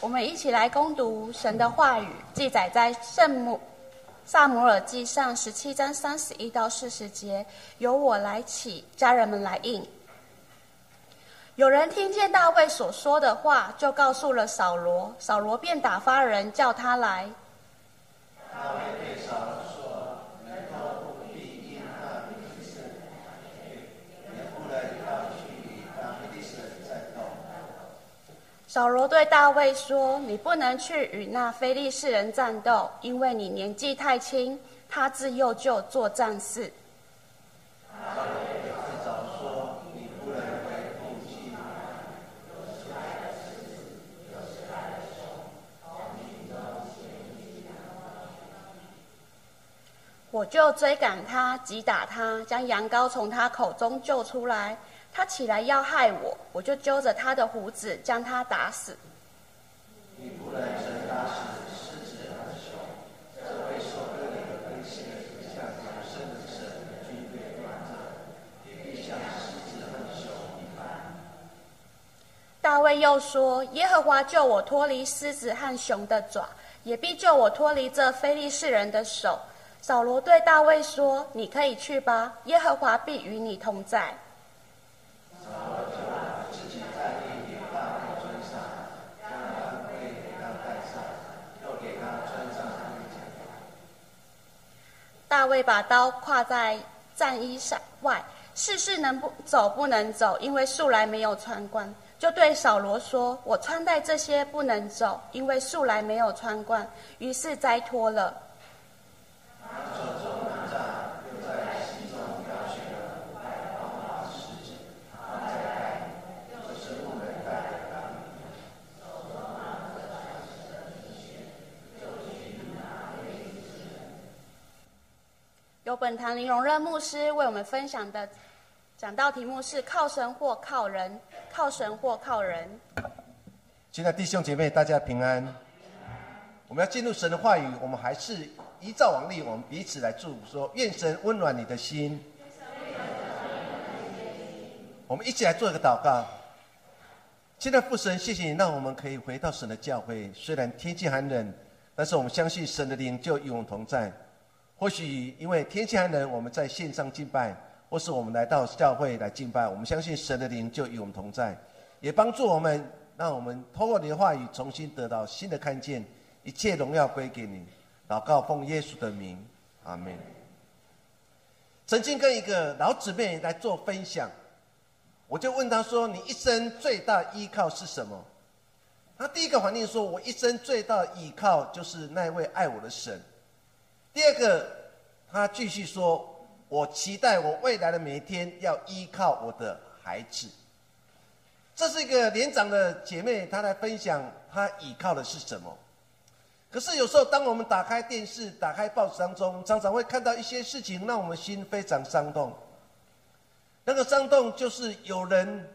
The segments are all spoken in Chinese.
我们一起来攻读神的话语，记载在圣母萨摩尔记上十七章三十一到四十节。由我来起，家人们来应。有人听见大卫所说的话，就告诉了扫罗，扫罗便打发人叫他来。扫罗对大卫说：“你不能去与那非利士人战斗，因为你年纪太轻，他自幼就做战士。”我就追赶他，击打他，将羊羔从他口中救出来。他起来要害我，我就揪着他的胡子将他打死。大卫又说：“耶和华救我脱离狮子和熊的爪，也必救我脱离这非利士人的手。”扫罗对大卫说：“你可以去吧，耶和华必与你同在。”大卫把刀挎在战衣上外，事事能不走不能走，因为素来没有穿惯，就对扫罗说：“我穿戴这些不能走，因为素来没有穿惯。”于是摘脱了。由本堂林荣任牧师为我们分享的讲道题目是“靠神或靠人”，靠神或靠人。亲爱的弟兄姐妹，大家平安。我们要进入神的话语，我们还是依照往例，我们彼此来祝福，说愿神温暖你的心。我们一起来做一个祷告。现在父神，谢谢你让我们可以回到神的教会。虽然天气寒冷，但是我们相信神的灵就与我们同在。或许因为天气寒冷，我们在线上敬拜，或是我们来到教会来敬拜，我们相信神的灵就与我们同在，也帮助我们，让我们通过你的话语重新得到新的看见，一切荣耀归给你。祷告奉耶稣的名，阿门。曾经跟一个老姊妹来做分享，我就问她说：“你一生最大依靠是什么？”她第一个反应说：“我一生最大的依靠就是那位爱我的神。”第二个，他继续说：“我期待我未来的每一天要依靠我的孩子。”这是一个年长的姐妹，她来分享她依靠的是什么。可是有时候，当我们打开电视、打开报纸当中，常常会看到一些事情，让我们心非常伤痛。那个伤痛就是有人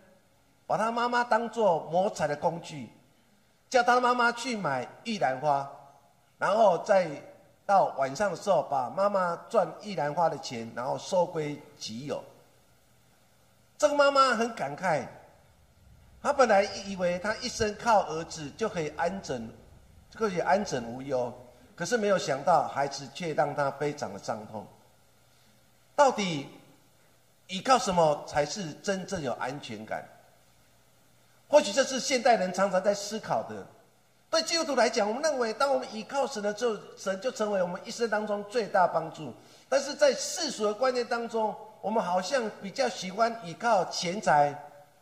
把他妈妈当做谋财的工具，叫他妈妈去买玉兰花，然后再。到晚上的时候，把妈妈赚玉兰花的钱，然后收归己有。这个妈妈很感慨，她本来以为她一生靠儿子就可以安枕，就可以安枕无忧，可是没有想到孩子却让她非常的伤痛。到底依靠什么才是真正有安全感？或许这是现代人常常在思考的。对基督徒来讲，我们认为，当我们依靠神的时候，神就成为我们一生当中最大帮助。但是在世俗的观念当中，我们好像比较喜欢依靠钱财，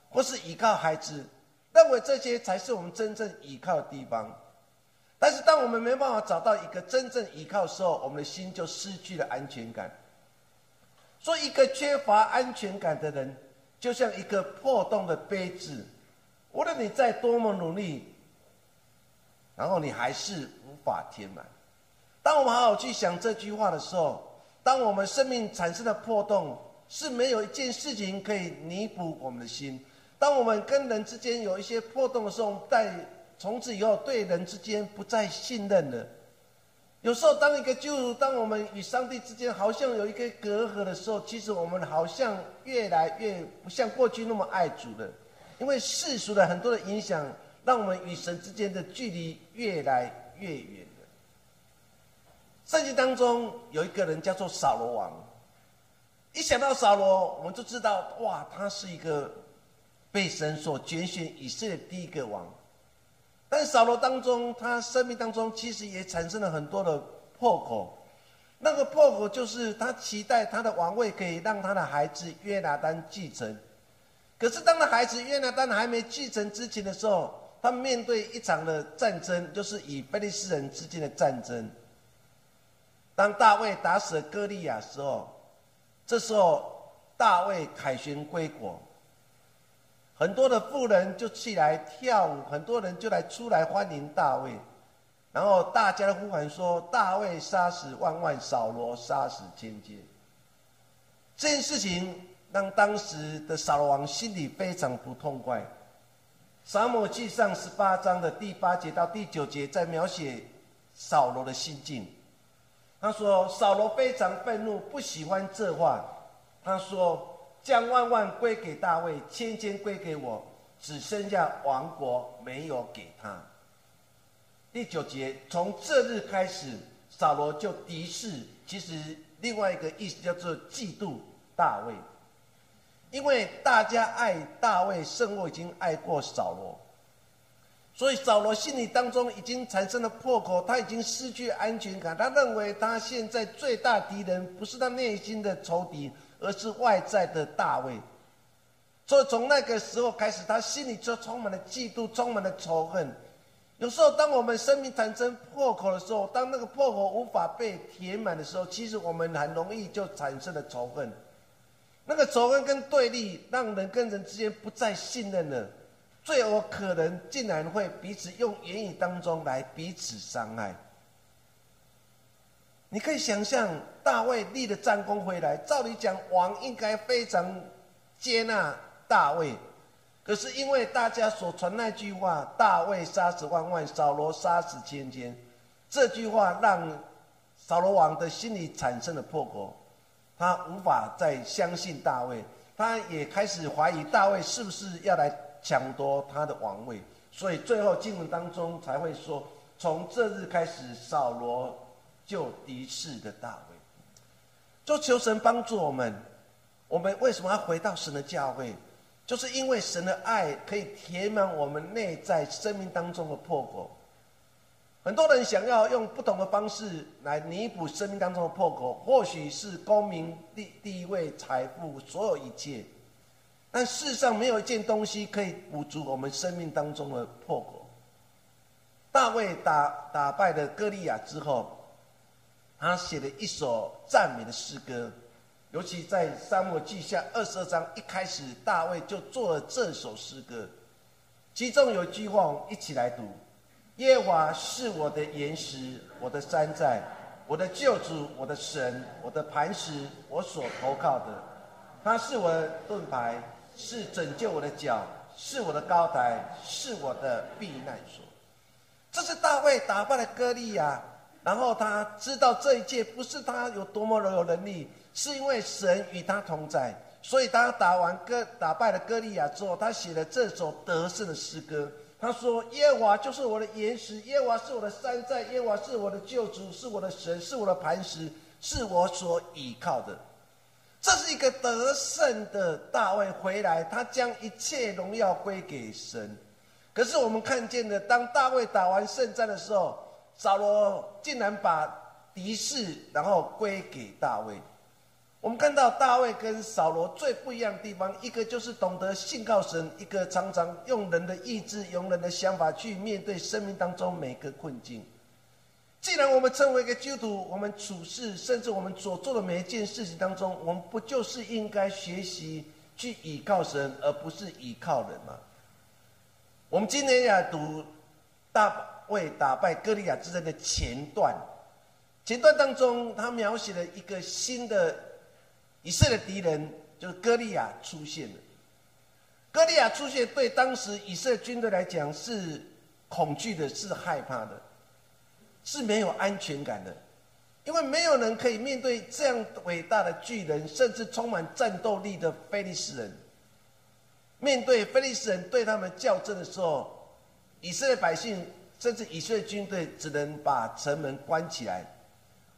或是依靠孩子，认为这些才是我们真正依靠的地方。但是，当我们没办法找到一个真正依靠的时候，我们的心就失去了安全感。所以，一个缺乏安全感的人，就像一个破洞的杯子，无论你再多么努力。然后你还是无法填满。当我们好好去想这句话的时候，当我们生命产生的破洞是没有一件事情可以弥补我们的心。当我们跟人之间有一些破洞的时候，在从此以后对人之间不再信任了。有时候，当一个就当我们与上帝之间好像有一个隔阂的时候，其实我们好像越来越不像过去那么爱主了，因为世俗的很多的影响。让我们与神之间的距离越来越远了。圣经当中有一个人叫做扫罗王，一想到扫罗，我们就知道，哇，他是一个被神所拣选以色列第一个王。但扫罗当中，他生命当中其实也产生了很多的破口。那个破口就是他期待他的王位可以让他的孩子约拿丹继承。可是当他孩子约拿丹还没继承之前的时候，他们面对一场的战争，就是以非利士人之间的战争。当大卫打死了歌利亚时候，这时候大卫凯旋归国。很多的妇人就起来跳舞，很多人就来出来欢迎大卫，然后大家呼喊说：“大卫杀死万万，扫罗杀死千千。”这件事情让当时的扫罗王心里非常不痛快。撒母记上十八章的第八节到第九节在描写扫罗的心境。他说：“扫罗非常愤怒，不喜欢这话。”他说。将万万归给大卫，千千归给我，只剩下王国没有给他。第九节，从这日开始，扫罗就敌视。其实另外一个意思叫做嫉妒大卫，因为大家爱大卫胜过已经爱过扫罗，所以扫罗心里当中已经产生了破口，他已经失去安全感。他认为他现在最大敌人不是他内心的仇敌。而是外在的大卫，所以从那个时候开始，他心里就充满了嫉妒，充满了仇恨。有时候，当我们生命产生破口的时候，当那个破口无法被填满的时候，其实我们很容易就产生了仇恨。那个仇恨跟对立，让人跟人之间不再信任了，最后可能竟然会彼此用言语当中来彼此伤害。你可以想象，大卫立了战功回来，照理讲，王应该非常接纳大卫。可是因为大家所传那句话“大卫杀死万万，扫罗杀死千千”，这句话让扫罗王的心里产生了破口，他无法再相信大卫，他也开始怀疑大卫是不是要来抢夺他的王位。所以最后经文当中才会说：“从这日开始，扫罗。”就敌视的大卫，就求神帮助我们。我们为什么要回到神的教会？就是因为神的爱可以填满我们内在生命当中的破口。很多人想要用不同的方式来弥补生命当中的破口，或许是功名、地地位、财富，所有一切。但世上没有一件东西可以补足我们生命当中的破口。大卫打打败了歌利亚之后。他写了一首赞美的诗歌，尤其在《沙漠记下》二十二章一开始，大卫就做了这首诗歌。其中有句话，我们一起来读：“耶华是我的岩石，我的山寨，我的救主，我的神，我的磐石，我所投靠的。他是我的盾牌，是拯救我的脚，是我的高台，是我的避难所。”这是大卫打败了歌利亚。然后他知道这一切不是他有多么的有能力，是因为神与他同在。所以他打完歌打败了歌利亚之后，他写了这首得胜的诗歌。他说：“耶和华就是我的岩石，耶和华是我的山寨，耶和华是我的救主，是我的神，是我的磐石，是我所倚靠的。”这是一个得胜的大卫回来，他将一切荣耀归给神。可是我们看见的，当大卫打完胜战的时候。扫罗竟然把敌视，然后归给大卫。我们看到大卫跟扫罗最不一样的地方，一个就是懂得信靠神，一个常常用人的意志、用人的想法去面对生命当中每个困境。既然我们成为一个基督徒，我们处事，甚至我们所做的每一件事情当中，我们不就是应该学习去倚靠神，而不是倚靠人吗？我们今天要读大。卫打败歌利亚之争的前段，前段当中，他描写了一个新的以色列敌人，就是歌利亚出现了。歌利亚出现，对当时以色列军队来讲是恐惧的，是害怕的，是没有安全感的，因为没有人可以面对这样伟大的巨人，甚至充满战斗力的菲利斯人。面对菲利斯人对他们较真的时候。以色列百姓甚至以色列军队只能把城门关起来，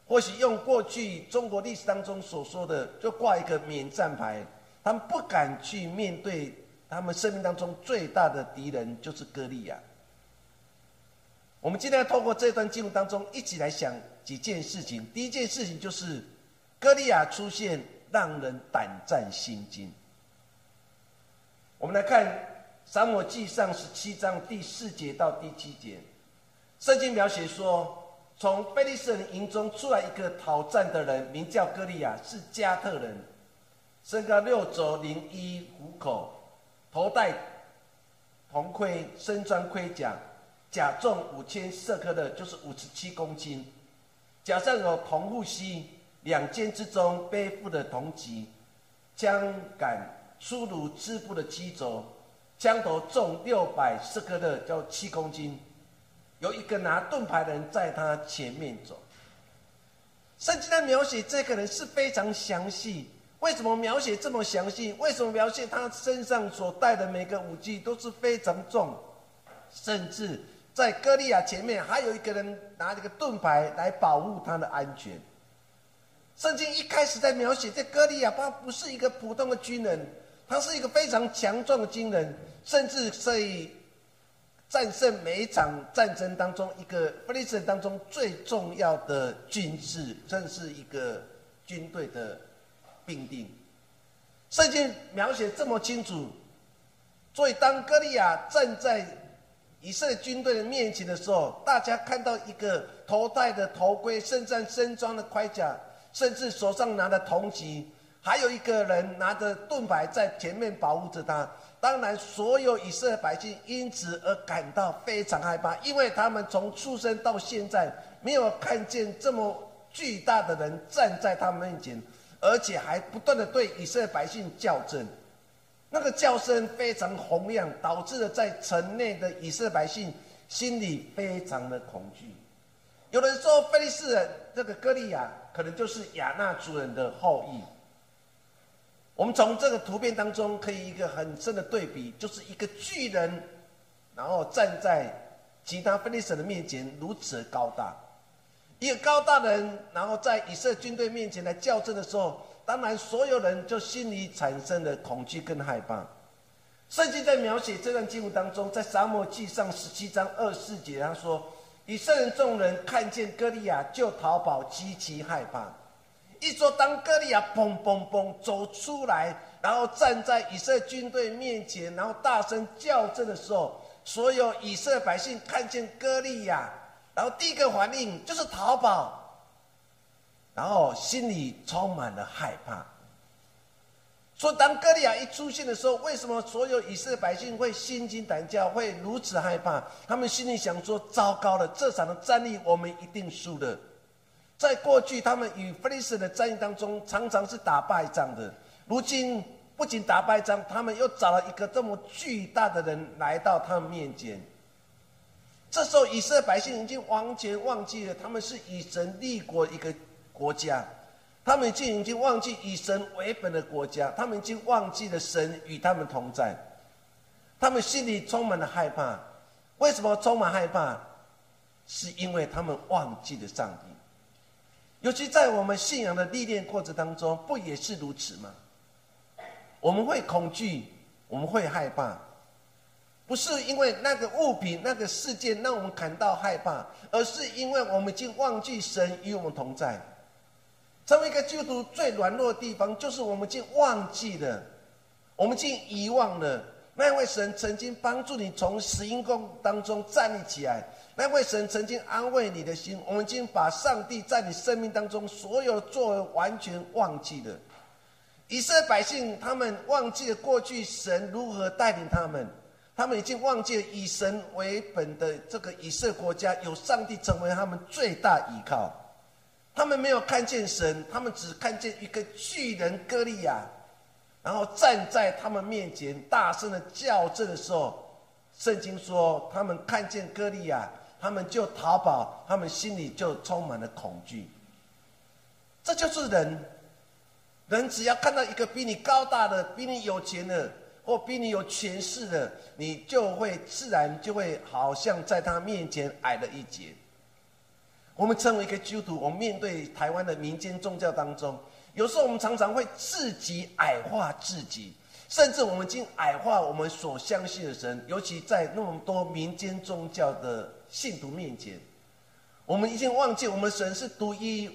或许用过去中国历史当中所说的，就挂一个免战牌，他们不敢去面对他们生命当中最大的敌人，就是歌利亚。我们今天要透过这段记录当中，一起来想几件事情。第一件事情就是，歌利亚出现让人胆战心惊。我们来看《撒母记上》十七章第四节到第七节，圣经描写说，从菲利士人营中出来一个讨战的人，名叫歌利亚，是加特人，身高六肘零一虎口，头戴铜盔，身穿盔甲，甲重五千舍克勒，就是五十七公斤，甲上有铜护膝，两肩之中背负的铜戟，枪杆。粗如织布的机轴，枪头重六百斯克勒，叫七公斤。有一个拿盾牌的人在他前面走。圣经的描写这个人是非常详细。为什么描写这么详细？为什么描写他身上所带的每个武器都是非常重？甚至在歌利亚前面还有一个人拿着个盾牌来保护他的安全。圣经一开始在描写这歌利亚，他不是一个普通的军人。他是一个非常强壮的军人，甚至可以战胜每一场战争当中一个菲利斯当中最重要的军事，甚是一个军队的兵丁。圣经描写这么清楚，所以当歌利亚站在以色列军队的面前的时候，大家看到一个头戴的头盔、身上身装的盔甲，甚至手上拿的铜戟。还有一个人拿着盾牌在前面保护着他。当然，所有以色列百姓因此而感到非常害怕，因为他们从出生到现在没有看见这么巨大的人站在他们面前，而且还不断的对以色列百姓叫阵。那个叫声非常洪亮，导致了在城内的以色列百姓心里非常的恐惧。有人说，菲利士人这个歌利亚可能就是亚纳族人的后裔。我们从这个图片当中可以一个很深的对比，就是一个巨人，然后站在其他菲利斯的面前如此高大，一个高大的人，然后在以色列军队面前来较真的时候，当然所有人就心里产生了恐惧跟害怕。圣经在描写这段经文当中，在沙漠记上十七章二四节，他说：以色列众人看见歌利亚就逃跑，极其害怕。一说，当歌利亚砰砰砰走出来，然后站在以色列军队面前，然后大声叫阵的时候，所有以色列百姓看见歌利亚，然后第一个反应就是逃跑，然后心里充满了害怕。说当歌利亚一出现的时候，为什么所有以色列百姓会心惊胆跳，会如此害怕？他们心里想说：糟糕了，这场的战役我们一定输了。在过去，他们与菲利斯的战役当中，常常是打败仗的。如今不仅打败仗，他们又找了一个这么巨大的人来到他们面前。这时候，以色列百姓已经完全忘记了他们是以神立国一个国家，他们已经已经忘记以神为本的国家，他们已经忘记了神与他们同在，他们心里充满了害怕。为什么充满害怕？是因为他们忘记了上帝。尤其在我们信仰的历练过程当中，不也是如此吗？我们会恐惧，我们会害怕，不是因为那个物品、那个事件让我们感到害怕，而是因为我们已经忘记神与我们同在。成为一个基督徒最软弱的地方，就是我们已经忘记了，我们已经遗忘了那位神曾经帮助你从死因宫当中站立起来。那位神曾经安慰你的心，我们已经把上帝在你生命当中所有的作为完全忘记了。以色列百姓他们忘记了过去神如何带领他们，他们已经忘记了以神为本的这个以色列国家有上帝成为他们最大依靠。他们没有看见神，他们只看见一个巨人歌利亚，然后站在他们面前大声的叫阵的时候，圣经说他们看见歌利亚。他们就逃跑，他们心里就充满了恐惧。这就是人，人只要看到一个比你高大的、比你有钱的，或比你有权势的，你就会自然就会好像在他面前矮了一截。我们成为一个基督徒，我们面对台湾的民间宗教当中，有时候我们常常会自己矮化自己，甚至我们已经矮化我们所相信的神，尤其在那么多民间宗教的信徒面前，我们已经忘记我们神是独一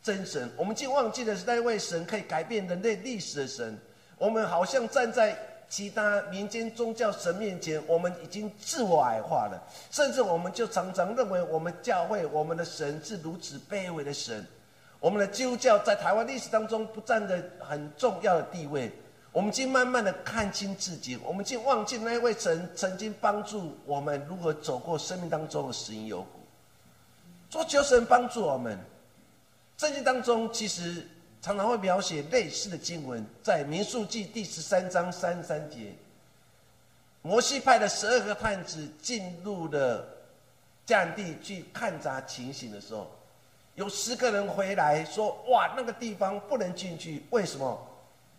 真神，我们已经忘记的是那位神可以改变人类历史的神，我们好像站在。其他民间宗教神面前，我们已经自我矮化了，甚至我们就常常认为我们教会我们的神是如此卑微的神。我们的基督教在台湾历史当中不占着很重要的地位。我们竟慢慢的看清自己，我们竟忘记那位神 曾经帮助我们如何走过生命当中的死因有苦。说求神帮助我们，圣经当中其实。常常会描写类似的经文，在民数记第十三章三十三节，摩西派的十二个探子进入了迦南地去勘察情形的时候，有十个人回来说：“哇，那个地方不能进去，为什么？”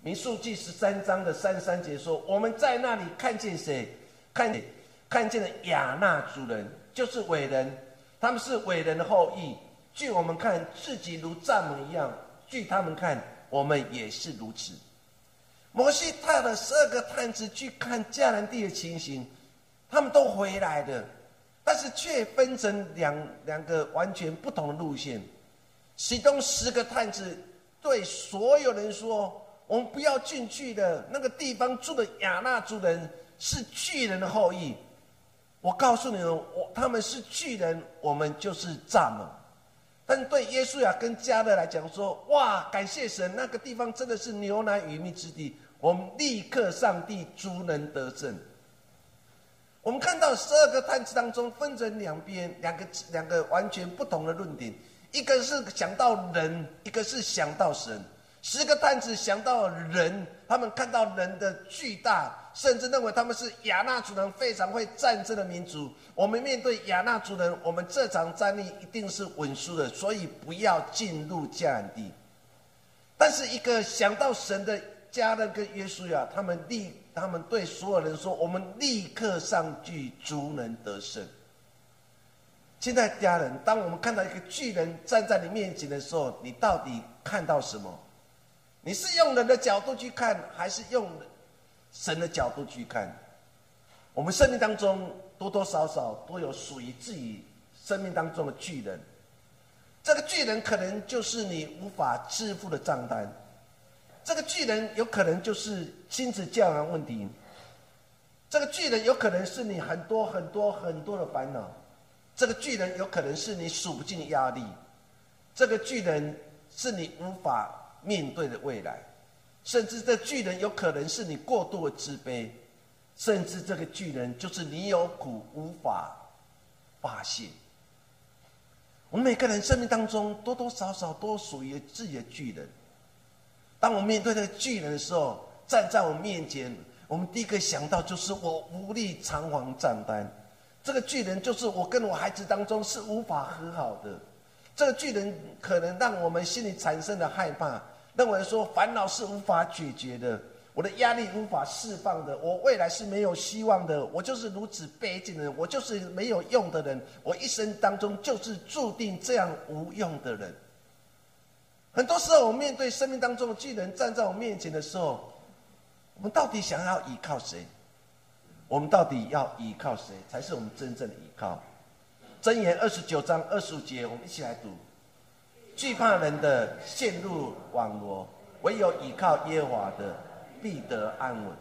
民数记十三章的三三节说：“我们在那里看见谁？看见看见了亚纳族人，就是伟人，他们是伟人的后裔。据我们看，自己如蚱蜢一样。”据他们看，我们也是如此。摩西派了十二个探子去看迦南地的情形，他们都回来了，但是却分成两两个完全不同的路线。其中十个探子对所有人说：“我们不要进去的，那个地方住的亚纳族人是巨人的后裔。我告诉你们，我他们是巨人，我们就是蚱蜢。”但对耶稣呀跟加勒来讲说，哇，感谢神，那个地方真的是牛奶与蜜之地，我们立刻上帝足能得胜。我们看到十二个探子当中分成两边，两个两个完全不同的论点，一个是想到人，一个是想到神。十个探子想到人，他们看到人的巨大，甚至认为他们是亚纳族人非常会战争的民族。我们面对亚纳族人，我们这场战役一定是稳输的，所以不要进入迦南地。但是一个想到神的家人跟约书亚，他们立，他们对所有人说：“我们立刻上去，足能得胜。”现在家人，当我们看到一个巨人站在你面前的时候，你到底看到什么？你是用人的角度去看，还是用神的角度去看？我们生命当中多多少少都有属于自己生命当中的巨人。这个巨人可能就是你无法支付的账单，这个巨人有可能就是亲子教养问题，这个巨人有可能是你很多很多很多的烦恼，这个巨人有可能是你数不尽的压力，这个巨人是你无法。面对的未来，甚至这巨人有可能是你过度的自卑，甚至这个巨人就是你有苦无法发泄。我们每个人生命当中多多少少都属于自己的巨人。当我面对这个巨人的时候，站在我面前，我们第一个想到就是我无力偿还账单。这个巨人就是我跟我孩子当中是无法和好的。这个巨人可能让我们心里产生了害怕，认为说烦恼是无法解决的，我的压力无法释放的，我未来是没有希望的，我就是如此卑贱的人，我就是没有用的人，我一生当中就是注定这样无用的人。很多时候，我们面对生命当中的巨人站在我面前的时候，我们到底想要依靠谁？我们到底要依靠谁才是我们真正的依靠？箴言二十九章二十五节，我们一起来读：惧怕人的陷入网罗，唯有倚靠耶和华的必得安稳。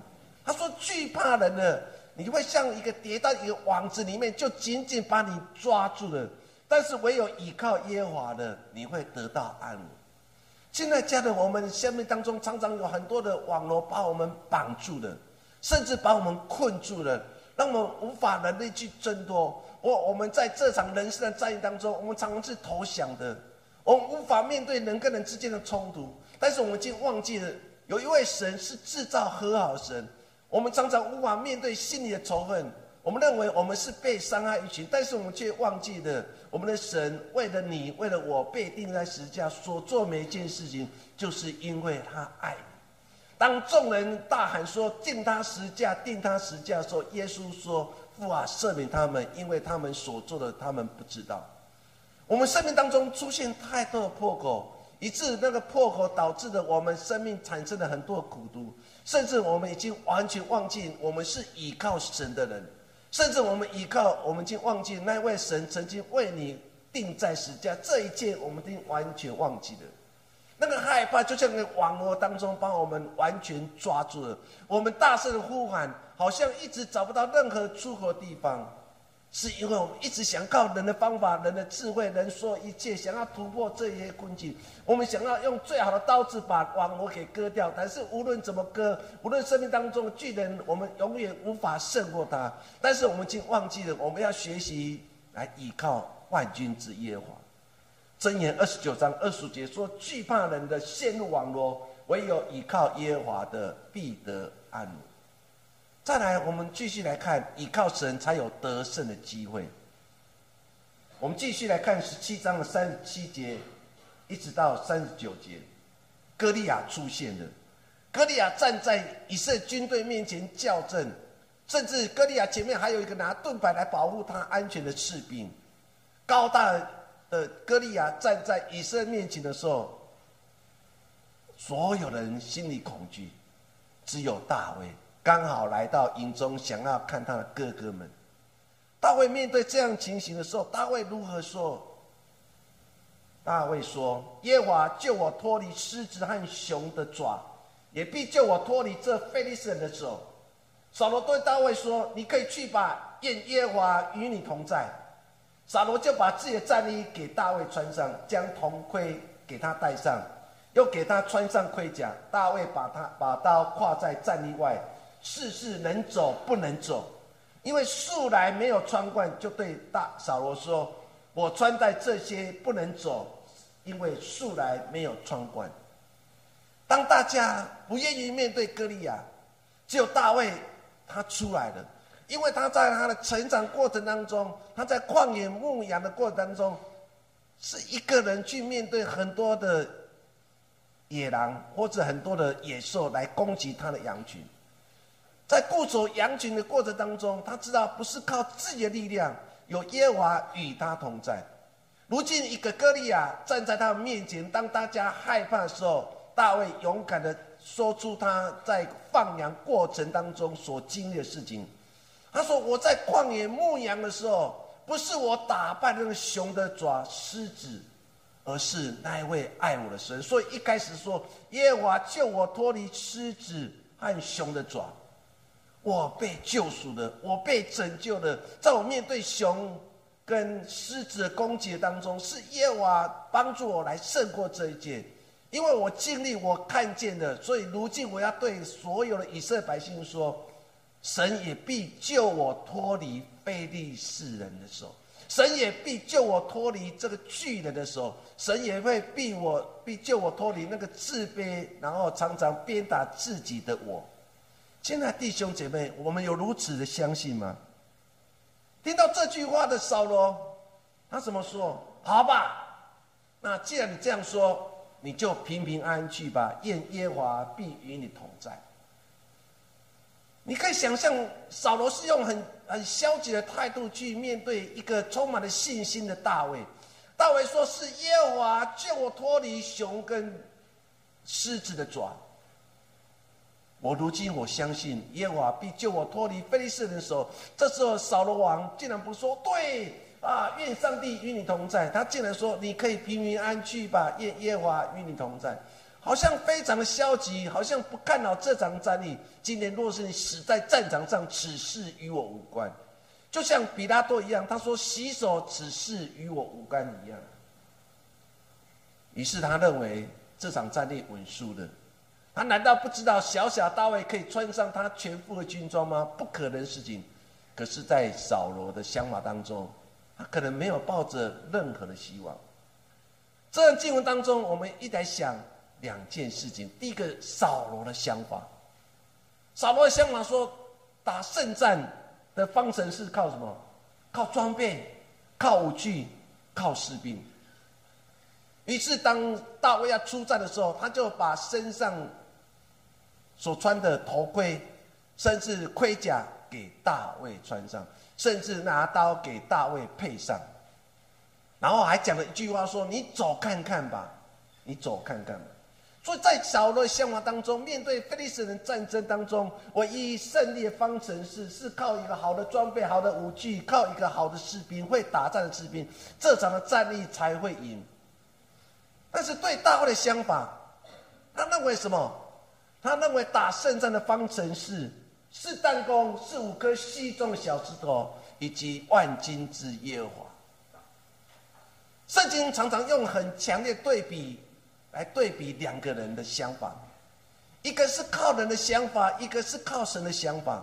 他说：惧怕人的，你会像一个跌到一个网子里面，就紧紧把你抓住了；但是唯有倚靠耶和华的，你会得到安稳。现在家的我们生命当中，常常有很多的网络把我们绑住了，甚至把我们困住了，让我们无法能力去挣脱。我我们在这场人生的战役当中，我们常常是投降的，我们无法面对人跟人之间的冲突。但是我们竟忘记了，有一位神是制造和好神。我们常常无法面对心里的仇恨，我们认为我们是被伤害一群，但是我们却忘记了，我们的神为了你，为了我被钉在十字架所做每一件事情，就是因为他爱你。当众人大喊说“定他十架，定他十架”的时候，耶稣说：“父啊，赦免他们，因为他们所做的，他们不知道。”我们生命当中出现太多的破口，以致那个破口导致的我们生命产生了很多苦毒，甚至我们已经完全忘记我们是依靠神的人，甚至我们依靠我们已经忘记那位神曾经为你定在十架，这一切我们已经完全忘记了。那个害怕就像那网络当中把我们完全抓住了，我们大声的呼喊，好像一直找不到任何出口地方，是因为我们一直想靠人的方法、人的智慧、人说一切，想要突破这些困境。我们想要用最好的刀子把网络给割掉，但是无论怎么割，无论生命当中的巨人，我们永远无法胜过他。但是我们已经忘记了，我们要学习来依靠万军之耶和华。箴言二十九章二十节说：“惧怕人的陷入网络，唯有依靠耶和华的必得安。”再来，我们继续来看，依靠神才有得胜的机会。我们继续来看十七章的三十七节，一直到三十九节，歌利亚出现了。歌利亚站在以色列军队面前叫阵，甚至歌利亚前面还有一个拿盾牌来保护他安全的士兵，高大。的歌利亚站在以色列面前的时候，所有人心里恐惧，只有大卫刚好来到营中，想要看他的哥哥们。大卫面对这样情形的时候，大卫如何说？大卫说：“耶和华救我脱离狮子和熊的爪，也必救我脱离这非利士人的手。”扫罗对大卫说：“你可以去吧，愿耶和华与你同在。”撒罗就把自己的战衣给大卫穿上，将铜盔给他戴上，又给他穿上盔甲。大卫把他把刀挎在战衣外，事事能走不能走，因为素来没有穿惯，就对大扫罗说：“我穿戴这些不能走，因为素来没有穿惯。”当大家不愿意面对歌利亚，只有大卫他出来了。因为他在他的成长过程当中，他在旷野牧羊的过程当中，是一个人去面对很多的野狼或者很多的野兽来攻击他的羊群。在固守羊群的过程当中，他知道不是靠自己的力量，有耶和华与他同在。如今一个歌利亚站在他面前，当大家害怕的时候，大卫勇敢的说出他在放羊过程当中所经历的事情。他说：“我在旷野牧羊的时候，不是我打败那个熊的爪、狮子，而是那一位爱我的神。所以一开始说，耶和华救我脱离狮子和熊的爪，我被救赎的，我被拯救的。在我面对熊跟狮子的攻击当中，是耶和华帮助我来胜过这一切。因为我经历，我看见的，所以如今我要对所有的以色列百姓说。”神也必救我脱离非利士人的手，神也必救我脱离这个巨人的手，神也会必我必救我脱离那个自卑，然后常常鞭打自己的我。亲爱弟兄姐妹，我们有如此的相信吗？听到这句话的扫罗，他怎么说？好吧，那既然你这样说，你就平平安安去吧。愿耶和华必与你同在。你可以想象，扫罗是用很很消极的态度去面对一个充满了信心的大卫。大卫说：“是耶和华救我脱离熊跟狮子的爪。”我如今我相信耶和华必救我脱离非利士人的手。这时候扫罗王竟然不说：“对啊，愿上帝与你同在。”他竟然说：“你可以平平安去吧，愿耶和华与你同在。”好像非常的消极，好像不看好这场战役。今年若是你死在战场上，此事与我无关。就像比拉多一样，他说：“洗手，此事与我无关。”一样。于是他认为这场战役稳输了。他难道不知道小小大卫可以穿上他全副的军装吗？不可能事情。可是，在扫罗的想法当中，他可能没有抱着任何的希望。这段经文当中，我们一来想。两件事情，第一个扫罗的想法，扫罗的想法说，打胜战的方程式靠什么？靠装备，靠武器，靠士兵。于是当大卫要出战的时候，他就把身上所穿的头盔，甚至盔甲给大卫穿上，甚至拿刀给大卫配上。然后还讲了一句话说：“你走看看吧，你走看看吧。”所以在扫罗的想法当中，面对非利士人战争当中，唯一胜利的方程式是靠一个好的装备、好的武器，靠一个好的士兵、会打仗的士兵，这场的战役才会赢。但是对大卫的想法，他认为什么？他认为打胜仗的方程式是弹弓，是五颗细重的小石头，以及万金之耶和华。圣经常常用很强烈对比来对比两个人的想法，一个是靠人的想法，一个是靠神的想法。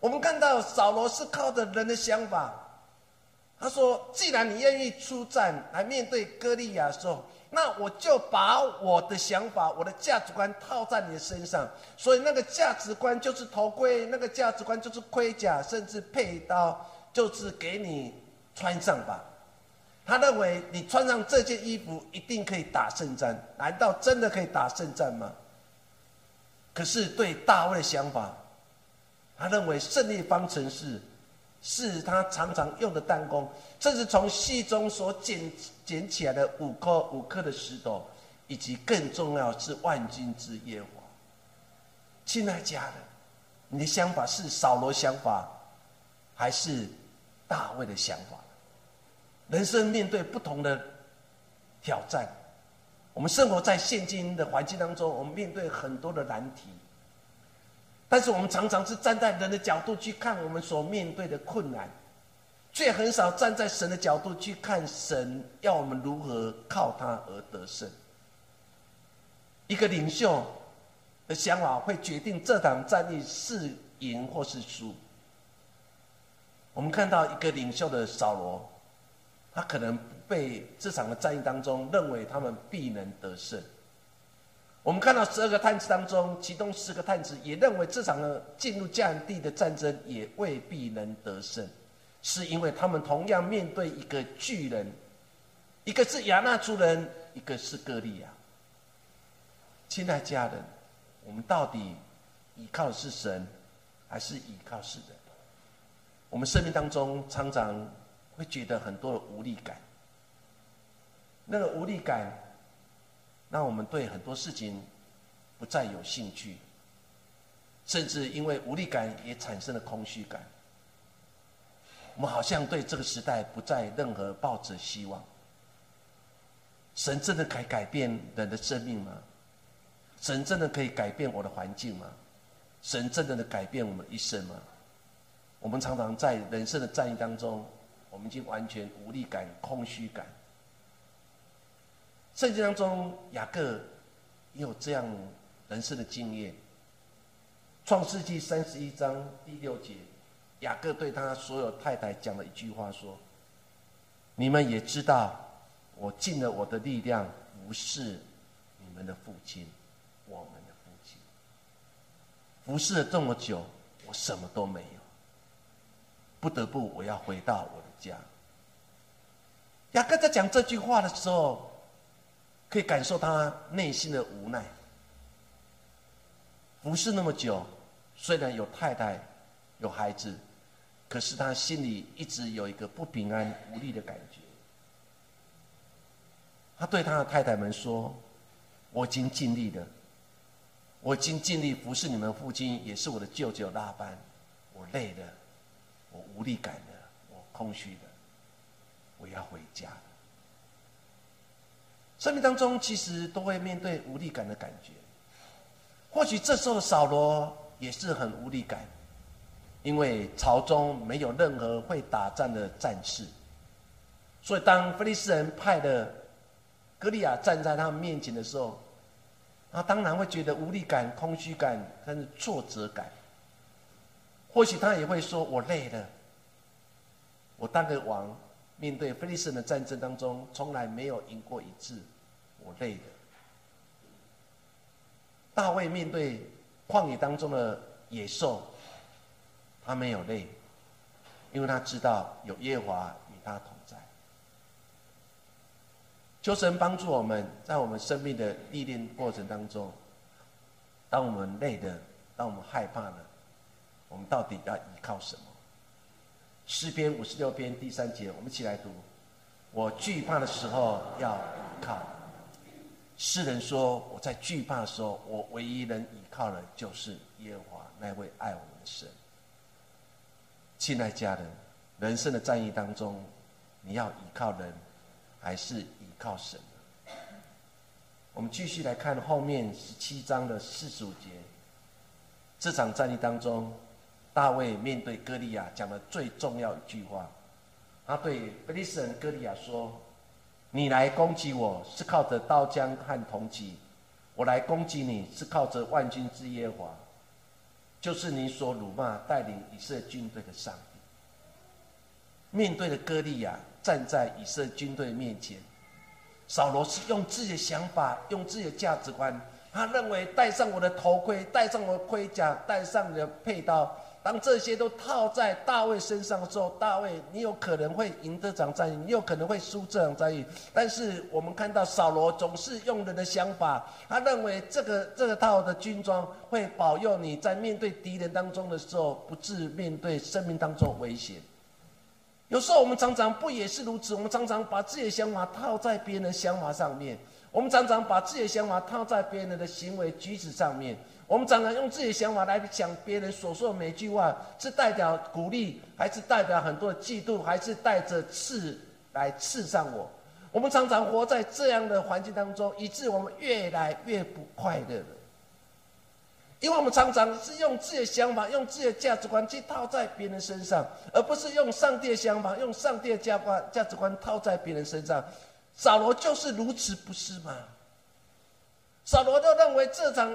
我们看到扫罗是靠着人的想法，他说：“既然你愿意出战来面对歌利亚的时候，那我就把我的想法、我的价值观套在你的身上。所以那个价值观就是头盔，那个价值观就是盔甲，甚至佩刀，就是给你穿上吧。”他认为你穿上这件衣服一定可以打胜战，难道真的可以打胜战吗？可是对大卫的想法，他认为胜利方程式是他常常用的弹弓，这是从戏中所捡捡起来的五颗五颗的石头，以及更重要是万金之耶和华。亲爱家人，你的想法是扫罗想法，还是大卫的想法？人生面对不同的挑战，我们生活在现今的环境当中，我们面对很多的难题。但是我们常常是站在人的角度去看我们所面对的困难，却很少站在神的角度去看神要我们如何靠他而得胜。一个领袖的想法会决定这场战役是赢或是输。我们看到一个领袖的扫罗。他可能被这场的战役当中认为他们必能得胜。我们看到十二个探子当中，其中四个探子也认为这场的进入迦南地的战争也未必能得胜，是因为他们同样面对一个巨人，一个是亚纳族人，一个是歌利亚。亲爱家人，我们到底依靠的是神，还是依靠是人？我们生命当中常常。会觉得很多的无力感，那个无力感让我们对很多事情不再有兴趣，甚至因为无力感也产生了空虚感。我们好像对这个时代不再任何抱着希望。神真的可以改变人的生命吗？神真的可以改变我的环境吗？神真的能改变我们一生吗？我们常常在人生的战役当中。我们已经完全无力感、空虚感。圣经当中，雅各也有这样人生的经验。创世纪三十一章第六节，雅各对他所有太太讲了一句话说：“你们也知道，我尽了我的力量服侍你们的父亲，我们的父亲。服侍了这么久，我什么都没有，不得不我要回到我。”讲雅各在讲这句话的时候，可以感受他内心的无奈。服侍那么久，虽然有太太、有孩子，可是他心里一直有一个不平安、无力的感觉。他对他的太太们说：“我已经尽力了，我已经尽力服侍你们父亲，也是我的舅舅拉班。我累了，我无力感了。”空虚的，我要回家。生命当中其实都会面对无力感的感觉，或许这时候的扫罗也是很无力感，因为朝中没有任何会打仗的战士，所以当菲利斯人派的歌利亚站在他们面前的时候，他当然会觉得无力感、空虚感，甚至挫折感。或许他也会说：“我累了。”我当个王，面对菲利斯人的战争当中，从来没有赢过一次，我累的。大卫面对旷野当中的野兽，他没有累，因为他知道有耶和华与他同在。求神帮助我们在我们生命的历练过程当中，当我们累的，当我们害怕的，我们到底要依靠什么？诗篇五十六篇第三节，我们一起来读：我惧怕的时候要依靠。诗人说：我在惧怕的时候，我唯一能依靠的，就是耶和华那位爱我们的神。亲爱家人，人生的战役当中，你要依靠人，还是依靠神？我们继续来看后面十七章的四十五节。这场战役当中，大卫面对歌利亚讲的最重要一句话，他对菲利斯人歌利亚说：“你来攻击我是靠着刀枪和铜戟，我来攻击你是靠着万军之耶和华，就是你所辱骂带领以色列军队的上帝。”面对着歌利亚站在以色列军队面前。扫罗是用自己的想法，用自己的价值观，他认为戴上我的头盔，戴上我的盔甲，戴上你的佩刀，当这些都套在大卫身上的时候，大卫，你有可能会赢这场战役，你有可能会输这场战役。但是我们看到扫罗总是用人的想法，他认为这个这个套的军装会保佑你在面对敌人当中的时候，不致面对生命当中危险。有时候我们常常不也是如此？我们常常把自己的想法套在别人的想法上面，我们常常把自己的想法套在别人的行为举止上面，我们常常用自己的想法来想别人所说的每句话，是代表鼓励，还是代表很多的嫉妒，还是带着刺来刺上我？我们常常活在这样的环境当中，以致我们越来越不快乐了。因为我们常常是用自己的想法、用自己的价值观去套在别人身上，而不是用上帝的想法、用上帝的价观价值观套在别人身上。扫罗就是如此，不是吗？扫罗就认为这场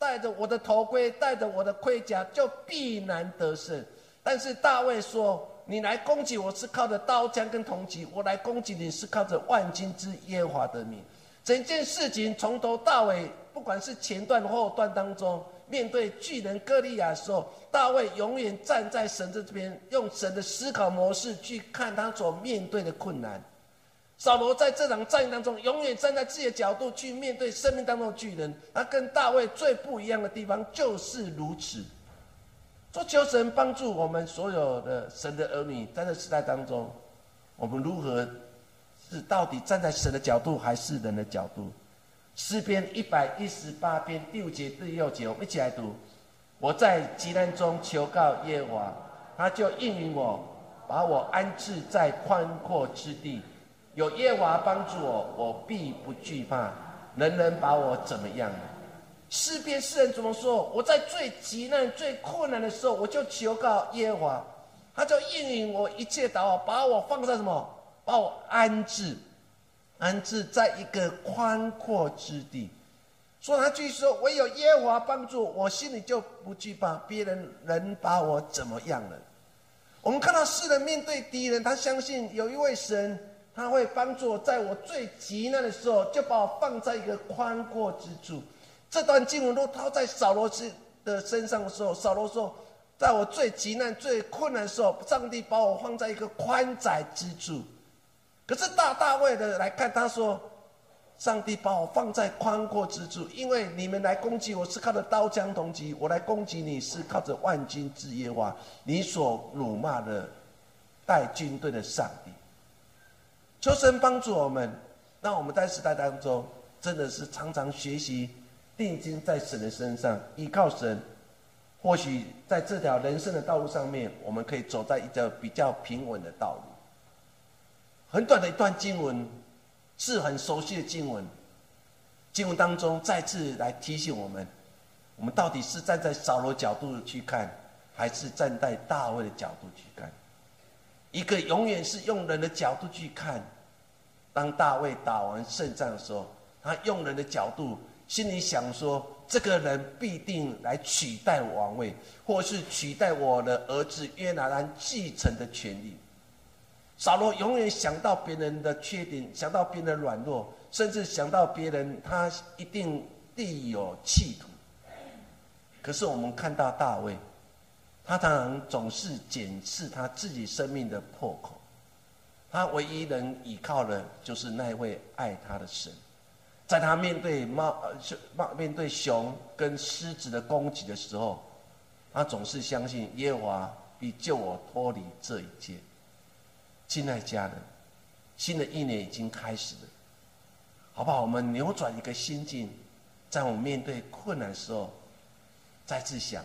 戴着我的头盔、戴着我的盔甲就必然得胜。但是大卫说：“你来攻击我是靠着刀枪跟铜戟，我来攻击你是靠着万金之耶和华的名。”整件事情从头到尾，不管是前段后段当中。面对巨人歌利亚的时候，大卫永远站在神的这边，用神的思考模式去看他所面对的困难。扫罗在这场战役当中，永远站在自己的角度去面对生命当中的巨人。他跟大卫最不一样的地方就是如此。说求神帮助我们所有的神的儿女，在这时代当中，我们如何是到底站在神的角度，还是人的角度？诗篇一百一十八篇第五节第六节，我们一起来读。我在极难中求告耶和华，他就应允我，把我安置在宽阔之地。有耶和华帮助我，我必不惧怕。人人把我怎么样？诗篇诗人怎么说？我在最极难、最困难的时候，我就求告耶和华，他就应允我一切祷告，把我放在什么？把我安置。安置在一个宽阔之地，说他继续说：“唯有耶和华帮助我，心里就不惧怕别人能把我怎么样了。”我们看到世人面对敌人，他相信有一位神，他会帮助我，在我最急难的时候，就把我放在一个宽阔之处。这段经文都套在扫罗斯的身上的时候，扫罗说：“在我最急难、最困难的时候，上帝把我放在一个宽窄之处。”可是大大卫的来看，他说：“上帝把我放在宽阔之处，因为你们来攻击我是靠着刀枪铜戟，我来攻击你是靠着万军之耶和华，你所辱骂的带军队的上帝。”求神帮助我们，让我们在时代当中真的是常常学习定睛在神的身上，依靠神。或许在这条人生的道路上面，我们可以走在一条比较平稳的道路。很短的一段经文，是很熟悉的经文。经文当中再次来提醒我们：我们到底是站在扫罗角度去看，还是站在大卫的角度去看？一个永远是用人的角度去看。当大卫打完胜仗的时候，他用人的角度，心里想说：这个人必定来取代王位，或是取代我的儿子约拿丹继承的权利。扫罗永远想到别人的缺点，想到别人的软弱，甚至想到别人他一定必有企图。可是我们看到大卫，他常常总是检视他自己生命的破口，他唯一能依靠的，就是那位爱他的神。在他面对猫呃猫面对熊跟狮子的攻击的时候，他总是相信耶和华必救我脱离这一切。亲爱家人，新的一年已经开始了，好不好？我们扭转一个心境，在我们面对困难的时候，再次想：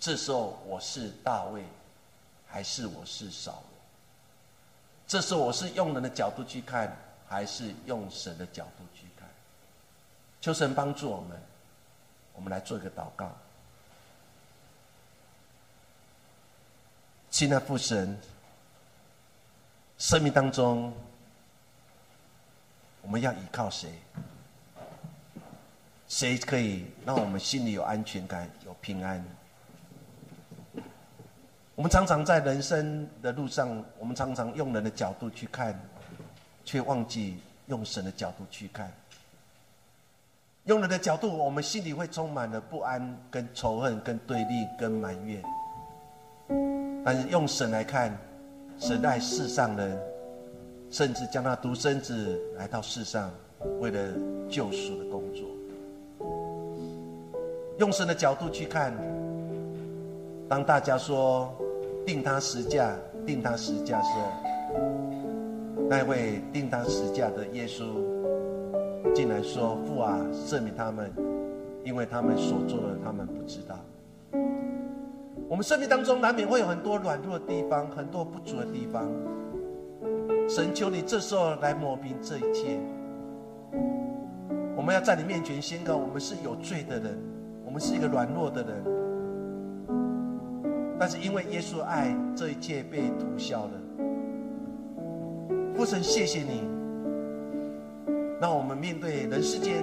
这时候我是大卫，还是我是扫罗？这时候我是用人的角度去看，还是用神的角度去看？求神帮助我们，我们来做一个祷告。亲爱的父神，生命当中我们要依靠谁？谁可以让我们心里有安全感、有平安？我们常常在人生的路上，我们常常用人的角度去看，却忘记用神的角度去看。用人的角度，我们心里会充满了不安、跟仇恨、跟对立、跟埋怨。但是用神来看，神爱世上人，甚至将他独生子来到世上，为了救赎的工作。用神的角度去看，当大家说定他十架、定他十架时，那位定他十架的耶稣。竟然说父啊，赦免他们，因为他们所做的，他们不知道。我们生命当中难免会有很多软弱的地方，很多不足的地方。神求你这时候来抹平这一切。我们要在你面前宣告：我们是有罪的人，我们是一个软弱的人。但是因为耶稣爱，这一切被涂消了。父神，谢谢你。让我们面对人世间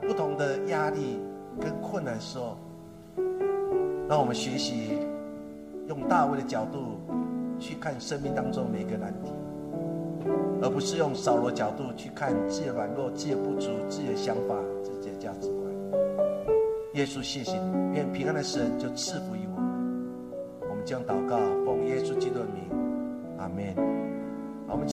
不同的压力跟困难的时候，让我们学习用大卫的角度去看生命当中每个难题，而不是用扫罗角度去看自己的软弱、自己的不足、自己的想法、自己的价值观。耶稣，谢谢你，愿平安的神就赐福于。将祷告，奉耶稣基督的名，阿门。